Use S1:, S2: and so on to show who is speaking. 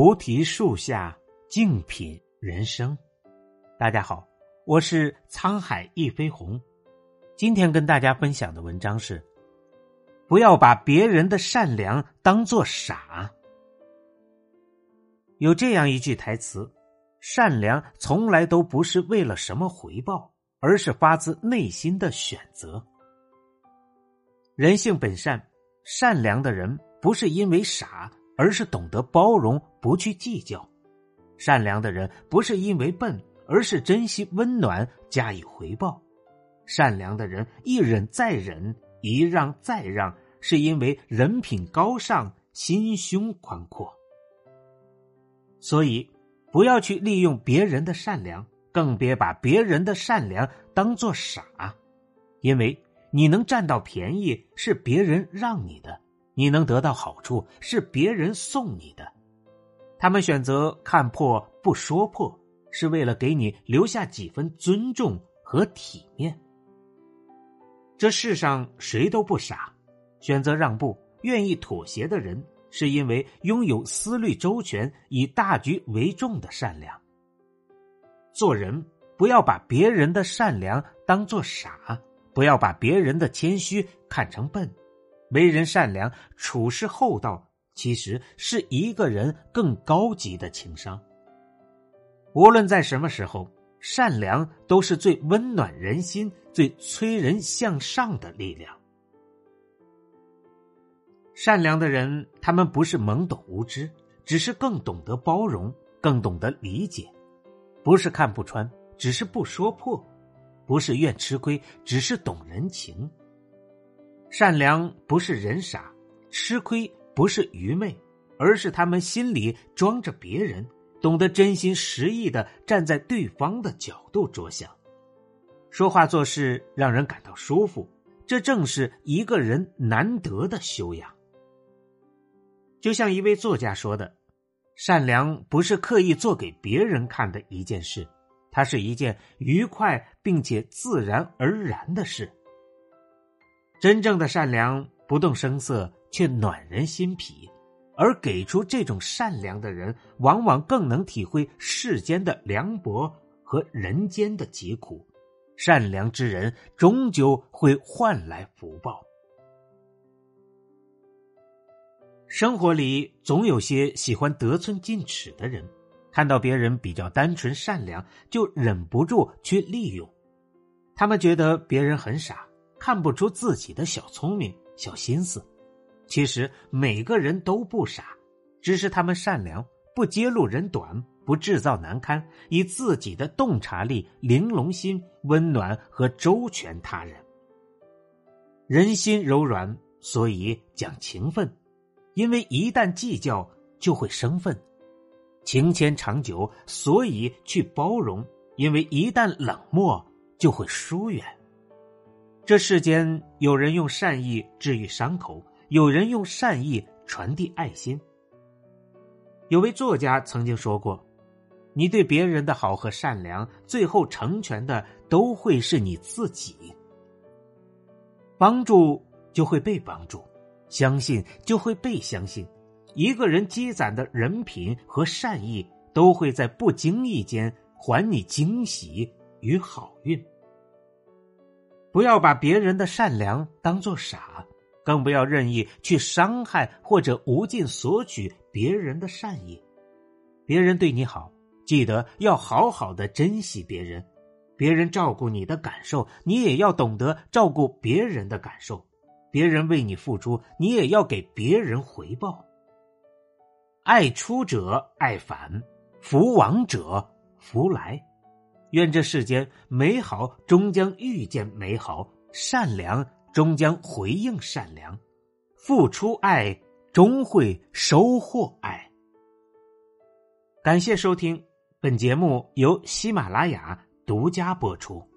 S1: 菩提树下静品人生。大家好，我是沧海一飞鸿。今天跟大家分享的文章是：不要把别人的善良当做傻。有这样一句台词：善良从来都不是为了什么回报，而是发自内心的选择。人性本善，善良的人不是因为傻。而是懂得包容，不去计较；善良的人不是因为笨，而是珍惜温暖，加以回报；善良的人一忍再忍，一让再让，是因为人品高尚，心胸宽阔。所以，不要去利用别人的善良，更别把别人的善良当做傻，因为你能占到便宜，是别人让你的。你能得到好处是别人送你的，他们选择看破不说破，是为了给你留下几分尊重和体面。这世上谁都不傻，选择让步、愿意妥协的人，是因为拥有思虑周全、以大局为重的善良。做人不要把别人的善良当做傻，不要把别人的谦虚看成笨。为人善良、处事厚道，其实是一个人更高级的情商。无论在什么时候，善良都是最温暖人心、最催人向上的力量。善良的人，他们不是懵懂无知，只是更懂得包容，更懂得理解；不是看不穿，只是不说破；不是愿吃亏，只是懂人情。善良不是人傻，吃亏不是愚昧，而是他们心里装着别人，懂得真心实意的站在对方的角度着想，说话做事让人感到舒服，这正是一个人难得的修养。就像一位作家说的：“善良不是刻意做给别人看的一件事，它是一件愉快并且自然而然的事。”真正的善良不动声色，却暖人心脾；而给出这种善良的人，往往更能体会世间的凉薄和人间的疾苦。善良之人终究会换来福报。生活里总有些喜欢得寸进尺的人，看到别人比较单纯善良，就忍不住去利用。他们觉得别人很傻。看不出自己的小聪明、小心思，其实每个人都不傻，只是他们善良，不揭露人短，不制造难堪，以自己的洞察力、玲珑心温暖和周全他人。人心柔软，所以讲情分，因为一旦计较就会生分；情牵长久，所以去包容，因为一旦冷漠就会疏远。这世间有人用善意治愈伤口，有人用善意传递爱心。有位作家曾经说过：“你对别人的好和善良，最后成全的都会是你自己。帮助就会被帮助，相信就会被相信。一个人积攒的人品和善意，都会在不经意间还你惊喜与好运。”不要把别人的善良当做傻，更不要任意去伤害或者无尽索取别人的善意。别人对你好，记得要好好的珍惜别人；别人照顾你的感受，你也要懂得照顾别人的感受；别人为你付出，你也要给别人回报。爱出者爱返，福往者福来。愿这世间美好终将遇见美好，善良终将回应善良，付出爱终会收获爱。感谢收听本节目，由喜马拉雅独家播出。